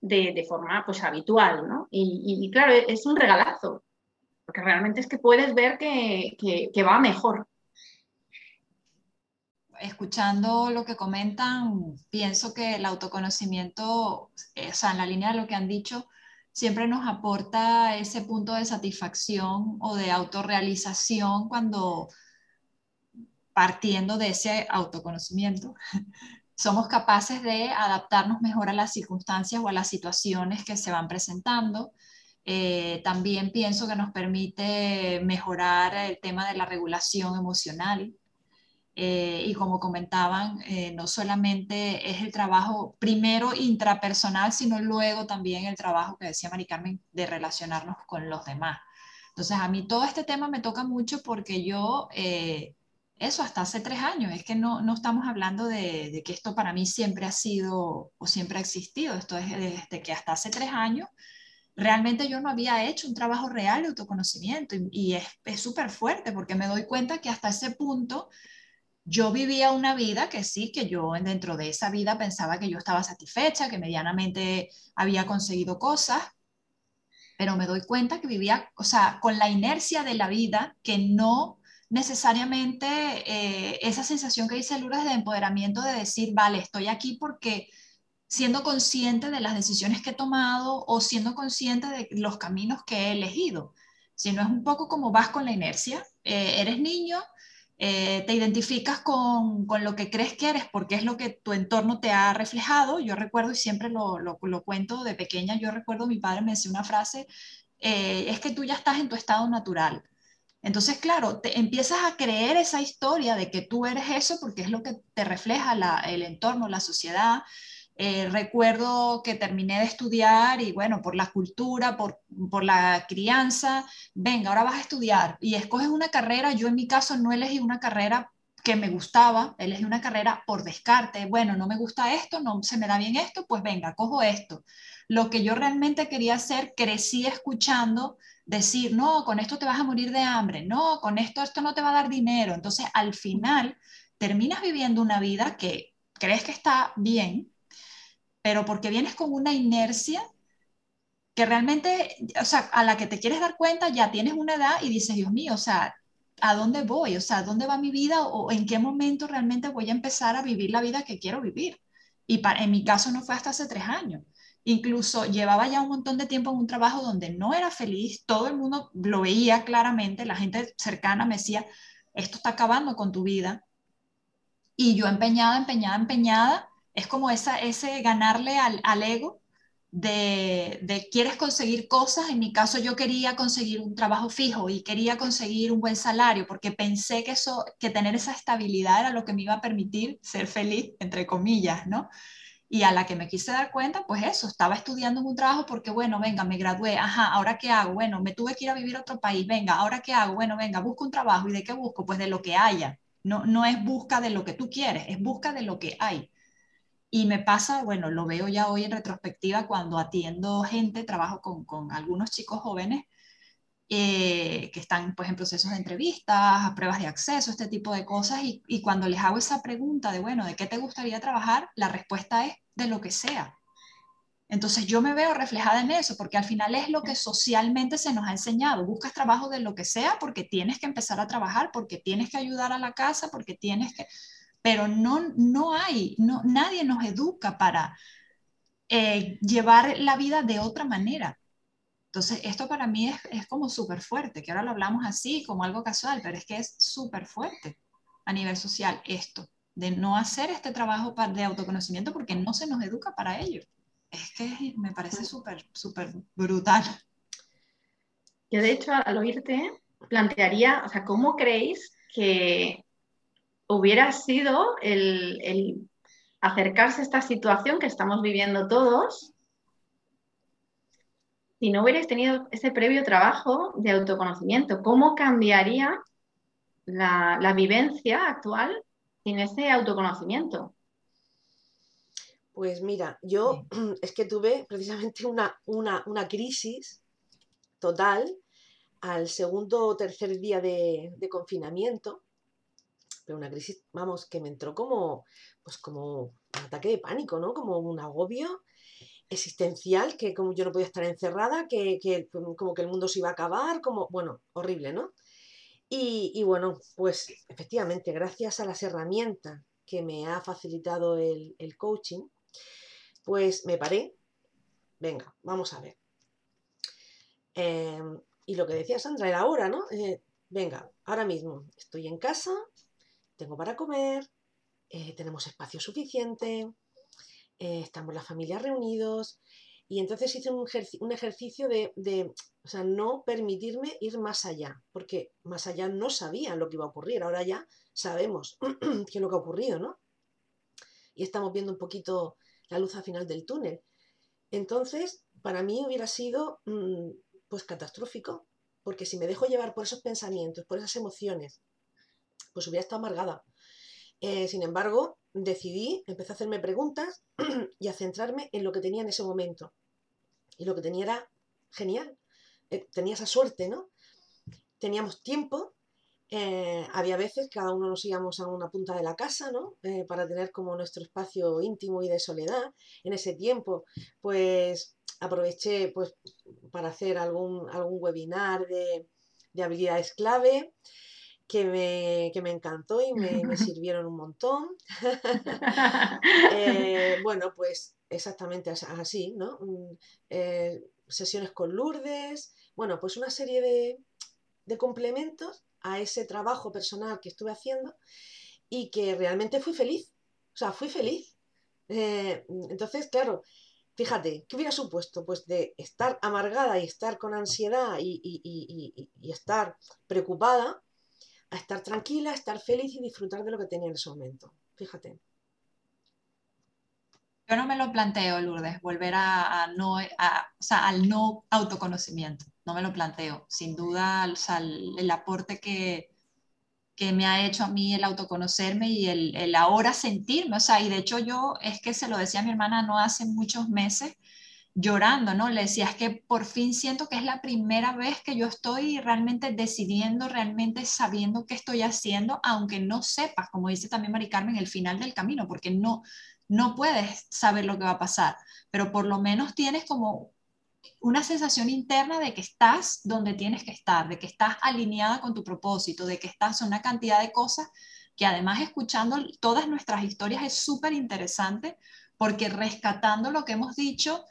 E: de, forma pues habitual, ¿no? Y, claro, es un regalazo, porque realmente es que puedes ver que, que va mejor
C: escuchando lo que comentan, pienso que el autoconocimiento, eh, o sea, en la línea de lo que han dicho, siempre nos aporta ese punto de satisfacción o de autorrealización cuando partiendo de ese autoconocimiento, (laughs) somos capaces de adaptarnos mejor a las circunstancias o a las situaciones que se van presentando. Eh, también pienso que nos permite mejorar el tema de la regulación emocional, eh, y como comentaban, eh, no solamente es el trabajo primero intrapersonal, sino luego también el trabajo que decía Mari Carmen de relacionarnos con los demás. Entonces, a mí todo este tema me toca mucho porque yo, eh, eso hasta hace tres años, es que no, no estamos hablando de, de, que esto para mí siempre ha sido o siempre ha existido, esto es desde que hasta hace tres años realmente yo no había hecho un trabajo real de autoconocimiento y, y es súper fuerte porque me doy cuenta que hasta ese punto yo vivía una vida que sí, que yo dentro de esa vida pensaba que yo estaba satisfecha, que medianamente había conseguido cosas, pero me doy cuenta que vivía, o sea, con la inercia de la vida, que no necesariamente eh, esa sensación que dice Lourdes de empoderamiento de decir, vale, estoy aquí porque siendo consciente de las decisiones que he tomado o siendo consciente de los caminos que he elegido, sino es un poco como vas con la inercia, eh, eres niño, eh, te identificas con, con, lo que crees que eres porque es lo que tu entorno te ha reflejado. Yo recuerdo, y siempre lo, lo, cuento de pequeña, yo recuerdo mi padre me decía una frase, eh, es que tú ya estás en tu estado natural. Entonces, claro, te empiezas a creer esa historia de que tú eres eso porque es lo que te refleja el entorno, la sociedad, eh, recuerdo que terminé de estudiar y bueno, por la cultura, por, por, la crianza, venga, ahora vas a estudiar y escoges una carrera. Yo en mi caso no elegí una carrera que me gustaba, elegí una carrera por descarte, bueno, no me gusta esto, no se me da bien esto, pues venga, cojo esto. Lo que yo realmente quería hacer, crecí escuchando decir, no, con esto te vas a morir de hambre, no, con esto esto no te va a dar dinero. Entonces, al final, terminas viviendo una vida que crees que está bien, pero porque vienes con una inercia que realmente, o sea, a la que te quieres dar cuenta, ya tienes una edad y dices, Dios mío, o sea, ¿a dónde voy? O sea, ¿dónde va mi vida? ¿O en qué momento realmente voy a empezar a vivir la vida que quiero vivir? Y en mi caso no fue hasta hace tres años. Incluso llevaba ya un montón de tiempo en un trabajo donde no era feliz, todo el mundo lo veía claramente, la gente cercana me decía, esto está acabando con tu vida. Y yo empeñada, empeñada, empeñada, es como esa, ese ganarle al, al ego de, de, quieres conseguir cosas. En mi caso yo quería conseguir un trabajo fijo y quería conseguir un buen salario porque pensé que eso, que tener esa estabilidad era lo que me iba a permitir ser feliz, entre comillas, ¿no? Y a la que me quise dar cuenta, pues eso, estaba estudiando en un trabajo porque, bueno, venga, me gradué, ajá, ¿ahora qué hago? Bueno, me tuve que ir a vivir a otro país, venga, ¿ahora qué hago? Bueno, venga, busco un trabajo. ¿Y de qué busco? Pues de lo que haya. No, no es busca de lo que tú quieres, es busca de lo que hay. Y me pasa, bueno, lo veo ya hoy en retrospectiva cuando atiendo gente, trabajo con, con algunos chicos jóvenes eh, que están pues en procesos de entrevistas, pruebas de acceso, este tipo de cosas, y, y, cuando les hago esa pregunta de, bueno, ¿de qué te gustaría trabajar? La respuesta es de lo que sea. Entonces yo me veo reflejada en eso, porque al final es lo que socialmente se nos ha enseñado. Buscas trabajo de lo que sea porque tienes que empezar a trabajar, porque tienes que ayudar a la casa, porque tienes que... Pero no, no hay, no, nadie nos educa para eh, llevar la vida de otra manera. Entonces, esto para mí es, es como súper fuerte, que ahora lo hablamos así, como algo casual, pero es que es súper fuerte a nivel social esto, de no hacer este trabajo de autoconocimiento porque no se nos educa para ello. Es que me parece súper, súper brutal.
E: Yo, de hecho, al oírte, plantearía, o sea, ¿cómo creéis que hubiera sido el, el acercarse a esta situación que estamos viviendo todos si no hubierais tenido ese previo trabajo de autoconocimiento, ¿cómo cambiaría la, vivencia actual sin ese autoconocimiento?
B: Pues mira, yo (clears throat) es que tuve precisamente una, una, crisis total al segundo o tercer día de, de, confinamiento, pero una crisis, vamos, que me entró como, pues como un ataque de pánico, ¿no? Como un agobio existencial, que como yo no podía estar encerrada, que, como que el mundo se iba a acabar, como, bueno, horrible, ¿no? Y, bueno, pues efectivamente, gracias a las herramientas que me ha facilitado el, coaching, pues me paré, venga, vamos a ver. Em, y lo que decía Sandra era ahora, ¿no? Eh, venga, ahora mismo estoy en casa, tengo para comer, eh, tenemos espacio suficiente, eh, estamos la familia reunidos, y entonces hice un, ejercicio de, de, o sea, no permitirme ir más allá, porque más allá no sabían lo que iba a ocurrir, ahora ya sabemos (clears throat) qué es lo que ha ocurrido, ¿no? Y estamos viendo un poquito la luz al final del túnel. Entonces, para mí hubiera sido, mm, pues, catastrófico, porque si me dejo llevar por esos pensamientos, por esas emociones, pues hubiera estado amargada. Eh, sin embargo, decidí, empecé a hacerme preguntas (clears throat) y a centrarme en lo que tenía en ese momento. Y lo que tenía era genial. Eh, tenía esa suerte, ¿no? Teníamos tiempo. Eh, había veces cada uno nos íbamos a una punta de la casa, ¿no? para tener como nuestro espacio íntimo y de soledad. En ese tiempo, pues aproveché pues, para hacer algún, algún webinar de, de habilidades clave que me, que me encantó y me, me (laughs) sirvieron un montón. (laughs) eh, (laughs) bueno, pues exactamente así, ¿no? Mm, eh, sesiones con Lourdes, bueno, pues una serie de, de complementos a ese trabajo personal que estuve haciendo y que realmente fui feliz. O sea, fui feliz. Eh, entonces, claro, fíjate, ¿qué hubiera supuesto? Pues de estar amargada y estar con ansiedad y, y, y, y estar preocupada, a estar tranquila, a estar feliz y disfrutar de lo que tenía en ese momento. Fíjate.
C: Yo no me lo planteo, Lourdes, volver a, no, al no autoconocimiento. No me lo planteo. Sin duda, el, aporte que, que me ha hecho a mí el autoconocerme y el, el, ahora sentirme. O sea, y de hecho yo es que se lo decía a mi hermana no hace muchos meses, llorando, ¿no? Le decía, que por fin siento que es la primera vez que yo estoy realmente decidiendo, realmente sabiendo qué estoy haciendo, aunque no sepas, como dice también Mari Carmen, el final del camino, porque no, no puedes saber lo que va a pasar, pero por lo menos tienes como una sensación interna de que estás donde tienes que estar, de que estás alineada con tu propósito, de que estás en una cantidad de cosas que además escuchando todas nuestras historias es súper interesante porque rescatando lo que hemos dicho,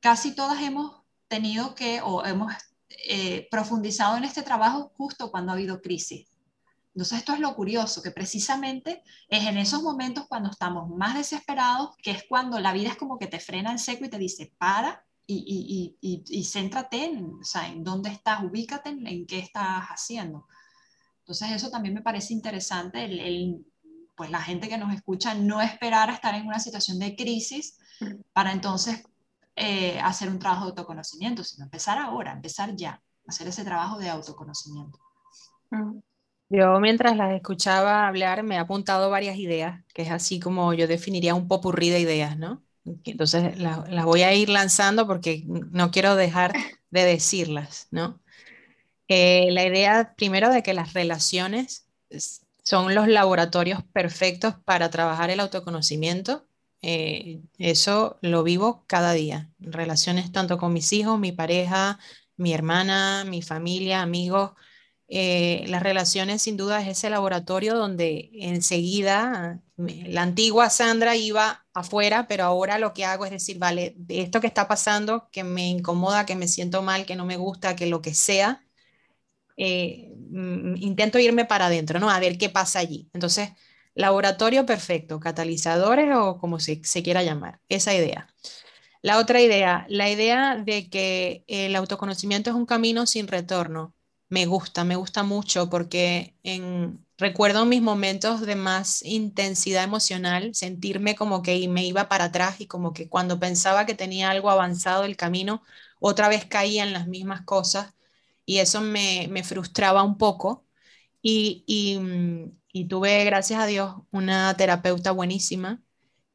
C: casi todas hemos tenido que o hemos eh, profundizado en este trabajo justo cuando ha habido crisis. Entonces esto es lo curioso, que precisamente es en esos momentos cuando estamos más desesperados, que es cuando la vida es como que te frena en seco y te dice, para y, y, y, céntrate en, o sea, en dónde estás, ubícate en, qué estás haciendo. Entonces eso también me parece interesante, el, pues la gente que nos escucha no esperar a estar en una situación de crisis para entonces eh, hacer un trabajo de autoconocimiento, sino empezar ahora, empezar ya, hacer ese trabajo de autoconocimiento.
D: Mm. Yo mientras las escuchaba hablar me he apuntado varias ideas, que es así como yo definiría un popurrí de ideas, ¿no? Entonces las, voy a ir lanzando porque no quiero dejar de decirlas, ¿no? Eh, la idea primero de que las relaciones son los laboratorios perfectos para trabajar el autoconocimiento eh, eso lo vivo cada día. Relaciones tanto con mis hijos, mi pareja, mi hermana, mi familia, amigos. Eh, las relaciones sin duda es ese laboratorio donde enseguida la antigua Sandra iba afuera, pero ahora lo que hago es decir, vale, de esto que está pasando, que me incomoda, que me siento mal, que no me gusta, que lo que sea, eh, mm, intento irme para adentro, ¿no? A ver qué pasa allí. Entonces, Laboratorio perfecto, catalizadores o como se, se quiera llamar, esa idea. La otra idea, la idea de que el autoconocimiento es un camino sin retorno. Me gusta, me gusta mucho porque en, recuerdo mis momentos de más intensidad emocional, sentirme como que me iba para atrás y como que cuando pensaba que tenía algo avanzado el camino, otra vez caía en las mismas cosas y eso me, me frustraba un poco. Y, y, mm, y tuve, gracias a Dios, una terapeuta buenísima,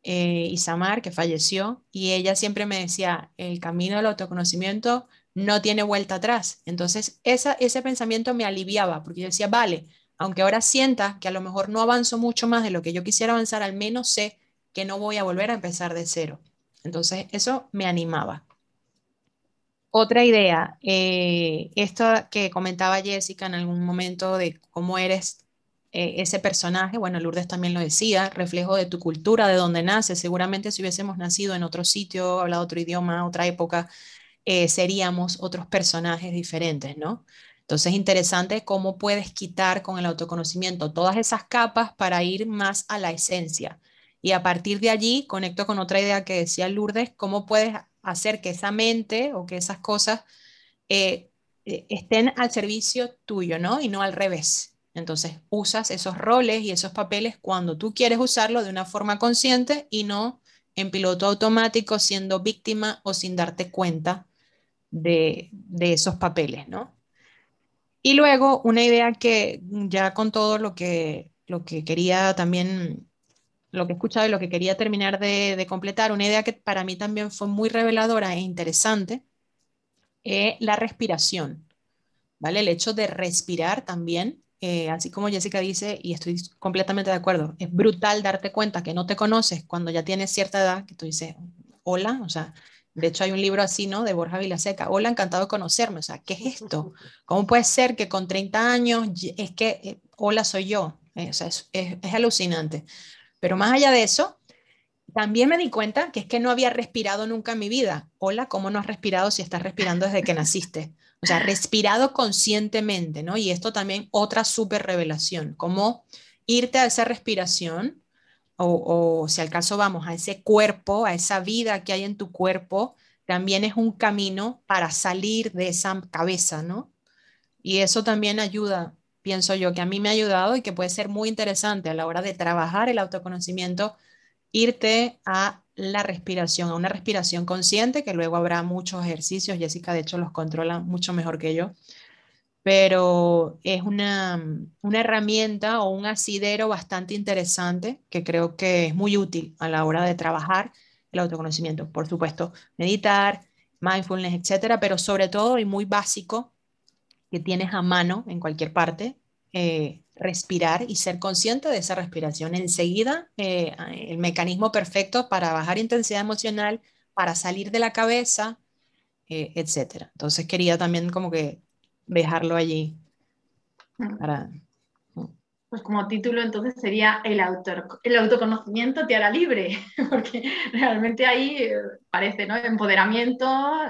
D: eh, Isamar, que falleció, y ella siempre me decía, el camino del autoconocimiento no tiene vuelta atrás. Entonces, esa, ese pensamiento me aliviaba, porque yo decía, vale, aunque ahora sienta que a lo mejor no avanzo mucho más de lo que yo quisiera avanzar, al menos sé que no voy a volver a empezar de cero. Entonces, eso me animaba. Otra idea, eh, esto que comentaba Jessica en algún momento de cómo eres eh, ese personaje, bueno, Lourdes también lo decía, reflejo de tu cultura, de donde naces. Seguramente si hubiésemos nacido en otro sitio, hablado otro idioma, otra época, eh, seríamos otros personajes diferentes, ¿no? Entonces, interesante cómo puedes quitar con el autoconocimiento todas esas capas para ir más a la esencia. Y a partir de allí, conecto con otra idea que decía Lourdes, cómo puedes hacer que esa mente o que esas cosas eh, estén al servicio tuyo, ¿no? Y no al revés. Entonces usas esos roles y esos papeles cuando tú quieres usarlo de una forma consciente y no en piloto automático siendo víctima o sin darte cuenta de, esos papeles, ¿no? Y luego una idea que ya con todo lo que, lo que quería también, lo que he escuchado y lo que quería terminar de, de completar, una idea que para mí también fue muy reveladora e interesante, es la respiración, ¿vale? El hecho de respirar también eh, así como Jessica dice, y estoy completamente de acuerdo, es brutal darte cuenta que no te conoces cuando ya tienes cierta edad, que tú dices, hola, o sea, de hecho hay un libro así, ¿no? De Borja Vilaseca, hola, encantado de conocerme, o sea, ¿qué es esto? ¿Cómo puede ser que con 30 años es que, eh, hola, soy yo? Eh, o sea, es, es alucinante. Pero más allá de eso, también me di cuenta que es que no había respirado nunca en mi vida. Hola, ¿cómo no has respirado si estás respirando desde que naciste? O sea, respirado conscientemente, ¿no? Y esto también otra súper revelación, cómo irte a esa respiración o, o si al caso vamos a ese cuerpo, a esa vida que hay en tu cuerpo, también es un camino para salir de esa cabeza, ¿no? Y eso también ayuda, pienso yo, que a mí me ha ayudado y que puede ser muy interesante a la hora de trabajar el autoconocimiento, irte a la respiración, a una respiración consciente, que luego habrá muchos ejercicios, Jessica de hecho los controla mucho mejor que yo, pero es una, una, herramienta o un asidero bastante interesante que creo que es muy útil a la hora de trabajar el autoconocimiento. Por supuesto, meditar, mindfulness, etcétera, pero sobre todo y muy básico que tienes a mano en cualquier parte, eh, respirar y ser consciente de esa respiración. Enseguida, eh, el mecanismo perfecto para bajar intensidad emocional, para salir de la cabeza, eh, etcétera. Entonces quería también como que dejarlo allí.
E: Mm. Mm. Pues como título entonces sería el, el autoconocimiento te hará libre, (laughs) porque realmente ahí eh, parece, ¿no? Empoderamiento,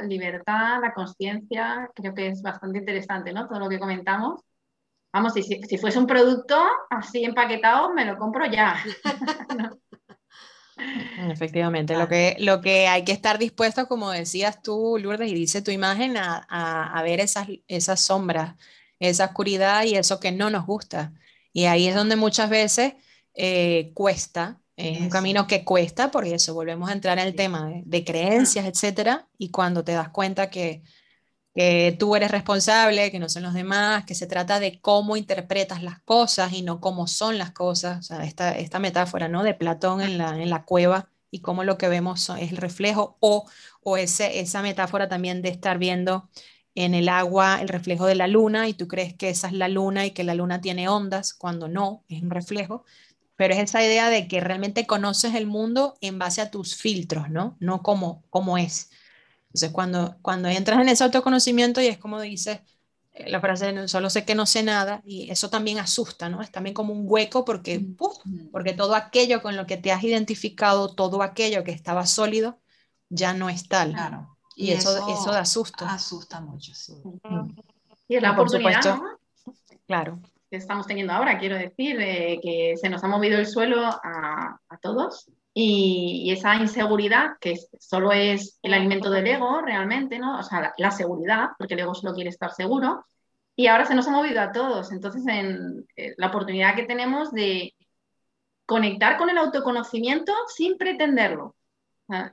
E: libertad, la conciencia, creo que es bastante interesante, ¿no? Todo lo que comentamos. Vamos, si, si fuese un producto así empaquetado, me lo compro ya. (laughs)
D: Efectivamente, lo, que, lo que hay que estar dispuesto, como decías tú, Lourdes, y dice tu imagen, a, a, ver esas, esas sombras, esa oscuridad y eso que no nos gusta. Y ahí es donde muchas veces eh, cuesta, es un camino que cuesta, por eso volvemos a entrar en el tema de, de creencias, etcétera, y cuando te das cuenta que que tú eres responsable, que no son los demás, que se trata de cómo interpretas las cosas y no cómo son las cosas. O sea, esta, esta metáfora ¿no? de Platón en la, en la cueva y cómo lo que vemos es el reflejo o, o ese, esa metáfora también de estar viendo en el agua el reflejo de la luna y tú crees que esa es la luna y que la luna tiene ondas cuando no, es un reflejo. Pero es esa idea de que realmente conoces el mundo en base a tus filtros, ¿no? No como, como es. Entonces, cuando, cuando entras en ese autoconocimiento y es como dices, eh, la frase, solo sé que no sé nada, y eso también asusta, ¿no? Es también como un hueco porque, porque todo aquello con lo que te has identificado, todo aquello que estaba sólido, ya no es tal.
C: Claro.
D: Y, eso, eso, da susto.
C: Asusta mucho, sí.
E: Y es la oportunidad,
D: Claro.
E: Que estamos teniendo ahora, quiero decir, eh, que se nos ha movido el suelo a, a todos y, esa inseguridad, que solo es el alimento del ego realmente, ¿no? O sea, la, seguridad, porque el ego solo quiere estar seguro, y ahora se nos ha movido a todos. Entonces, en, eh, la oportunidad que tenemos de conectar con el autoconocimiento sin pretenderlo.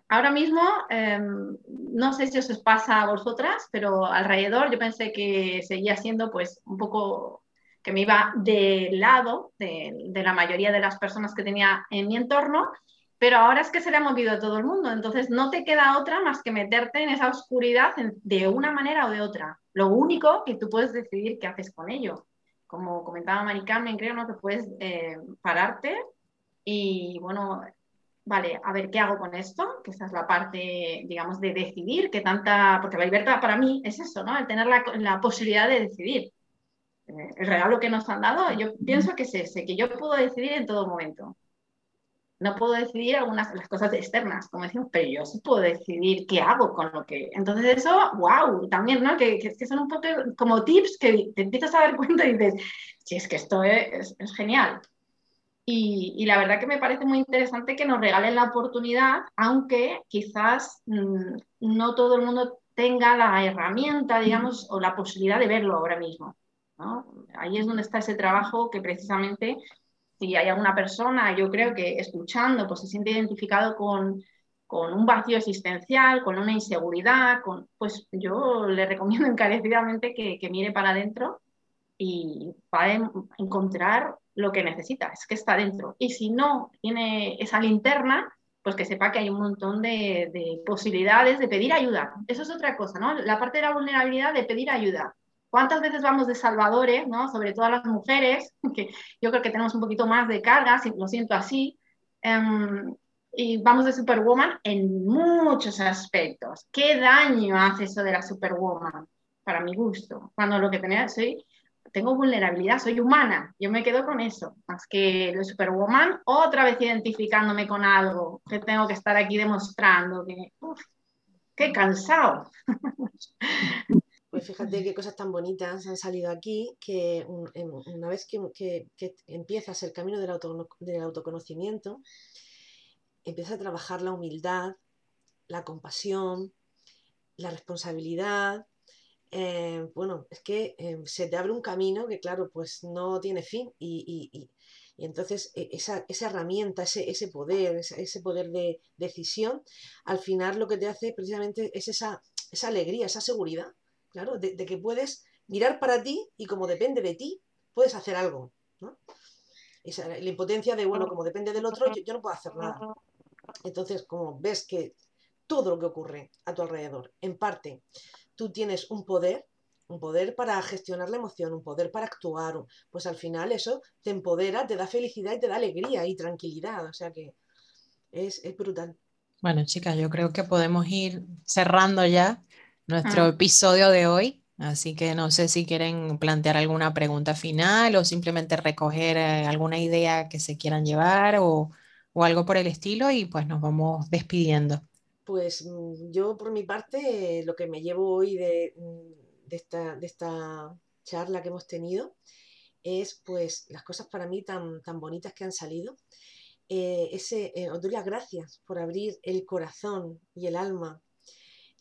E: ahora mismo, em, no sé si os pasa a vosotras, pero alrededor yo pensé que seguía siendo pues un poco que me iba del lado de, de, la mayoría de las personas que tenía en mi entorno pero ahora es que se le ha movido a todo el mundo, entonces no te queda otra más que meterte en esa oscuridad de una manera o de otra. Lo único que tú puedes decidir qué haces con ello. Como comentaba Mari Carmen, creo ¿no? que puedes eh, pararte y, bueno, vale, a ver qué hago con esto, que esa es la parte, digamos, de decidir, que tanta, porque la libertad para mí es eso, ¿no? El tener la, la posibilidad de decidir. Eh, el regalo que nos han dado, yo pienso que es ese, que yo puedo decidir en todo momento no puedo decidir algunas las cosas externas, como decimos, pero yo sí puedo decidir qué hago con lo que... Entonces eso, wow, también, ¿no? Que, que, son un poco como tips que te empiezas a dar cuenta y dices, si es que esto es, es, genial. Y, y, la verdad que me parece muy interesante que nos regalen la oportunidad, aunque quizás mmm, no todo el mundo tenga la herramienta, digamos, o la posibilidad de verlo ahora mismo. ¿no? Ahí es donde está ese trabajo que precisamente si hay alguna persona, yo creo que escuchando, pues se siente identificado con, con un vacío existencial, con una inseguridad, con, pues yo le recomiendo (laughs) encarecidamente que, que mire para adentro y va a encontrar lo que necesita, es que está dentro. Y si no tiene esa linterna, pues que sepa que hay un montón de, posibilidades de pedir ayuda. Eso es otra cosa, ¿no? La parte de la vulnerabilidad de pedir ayuda. ¿Cuántas veces vamos de salvadores, ¿no? sobre todo las mujeres, (laughs) que yo creo que tenemos un poquito más de carga, lo siento así, um, y vamos de Superwoman en muchos aspectos. ¿Qué daño hace eso de la Superwoman? Para mi gusto. Cuando lo que tenía, soy, tengo vulnerabilidad, soy humana, yo me quedo con eso. Más que lo Superwoman, otra vez identificándome con algo que tengo que estar aquí demostrando. Que, uf, qué cansado. (laughs)
B: Pues fíjate qué cosas tan bonitas han salido aquí, que una vez que, empiezas el camino del, autoconocimiento, empiezas a trabajar la humildad, la compasión, la responsabilidad. Eh, bueno, es que eh, se te abre un camino que, claro, pues no tiene fin y, entonces e, esa, herramienta, ese, poder, ese, poder de decisión, al final lo que te hace precisamente es esa, esa alegría, esa seguridad claro, de, que puedes mirar para ti y como depende de ti, puedes hacer algo. ¿no? Esa, la impotencia de, bueno, como depende del otro, yo, yo no puedo hacer nada. Entonces, como ves que todo lo que ocurre a tu alrededor, en parte, tú tienes un poder, un poder para gestionar la emoción, un poder para actuar, pues al final eso te empodera, te da felicidad y te da alegría y tranquilidad. O sea que es, es brutal.
D: Bueno, chicas, yo creo que podemos ir cerrando ya nuestro
E: Ah.
D: episodio de hoy. Así que no sé si quieren plantear alguna pregunta final o simplemente recoger eh, alguna idea que se quieran llevar o, o algo por el estilo y pues nos vamos despidiendo.
B: Pues mm, yo por mi parte, lo que me llevo hoy de, mm, de esta, de esta charla que hemos tenido es pues las cosas para mí tan, tan bonitas que han salido. Eh, ese, eh, os doy las gracias por abrir el corazón y el alma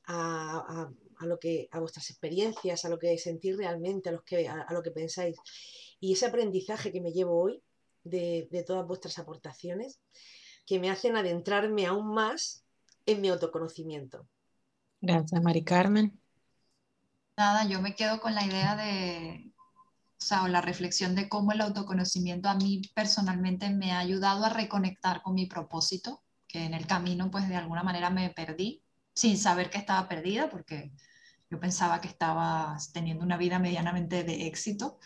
B: a, a- a lo que, a vuestras experiencias, a lo que sentís realmente, a, los que, a, a lo que pensáis. Y ese aprendizaje que me llevo hoy de, de todas vuestras aportaciones, que me hacen adentrarme aún más en mi autoconocimiento.
D: Gracias, Mari Carmen.
C: Nada, yo me quedo con la idea de, o sea, o la reflexión de cómo el autoconocimiento a mí personalmente me ha ayudado a reconectar con mi propósito, que en el camino pues de alguna manera me perdí sin saber que estaba perdida, porque yo pensaba que estaba teniendo una vida medianamente de éxito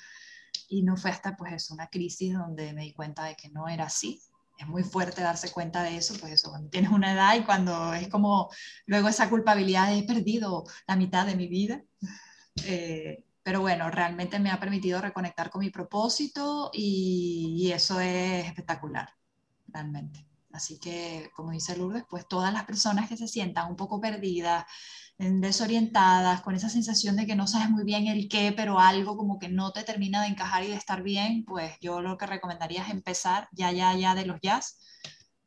C: y no fue hasta pues eso, una crisis donde me di cuenta de que no era así. Es muy fuerte darse cuenta de eso, pues eso, cuando tienes una edad y cuando es como luego esa culpabilidad de he perdido la mitad de mi vida. Eh, pero bueno, realmente me ha permitido reconectar con mi propósito y, y eso es espectacular, realmente. Así que, como dice Lourdes, pues todas las personas que se sientan un poco perdidas, en- desorientadas, con esa sensación de que no sabes muy bien el qué, pero algo como que no te termina de encajar y de estar bien, pues yo lo que recomendaría es empezar ya, ya, ya de los jazz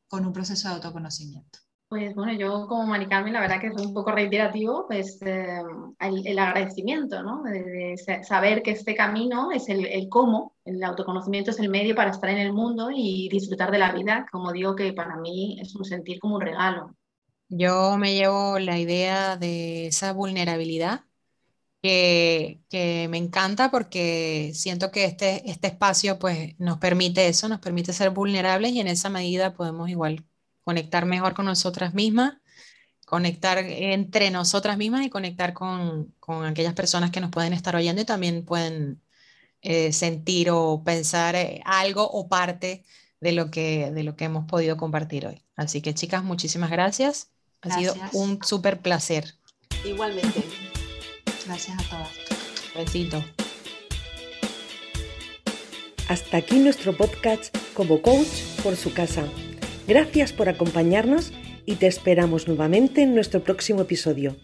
C: con un proceso de autoconocimiento.
E: Pues bueno, yo como Mari Carmen, la verdad que es un poco reiterativo, pues eh, el, el agradecimiento, ¿no? De, de sa- saber que este camino es el, el cómo, el autoconocimiento es el medio para estar en el mundo y disfrutar de la vida, como digo que para mí es un sentir como un regalo.
D: Yo me llevo la idea de esa vulnerabilidad que, que me encanta porque siento que este, este espacio pues nos permite eso, nos permite ser vulnerables y en esa medida podemos igual conectar mejor con nosotras mismas, conectar entre nosotras mismas y conectar con, con aquellas personas que nos pueden estar oyendo y también pueden eh, sentir o pensar eh, algo o parte de lo que, de lo que hemos podido compartir hoy. Así que chicas, muchísimas gracias. Ha sido un súper placer.
B: Igualmente.
C: Gracias a todas.
D: Besito.
A: Hasta aquí nuestro podcast como coach por su casa. Gracias por acompañarnos y te esperamos nuevamente en nuestro próximo episodio.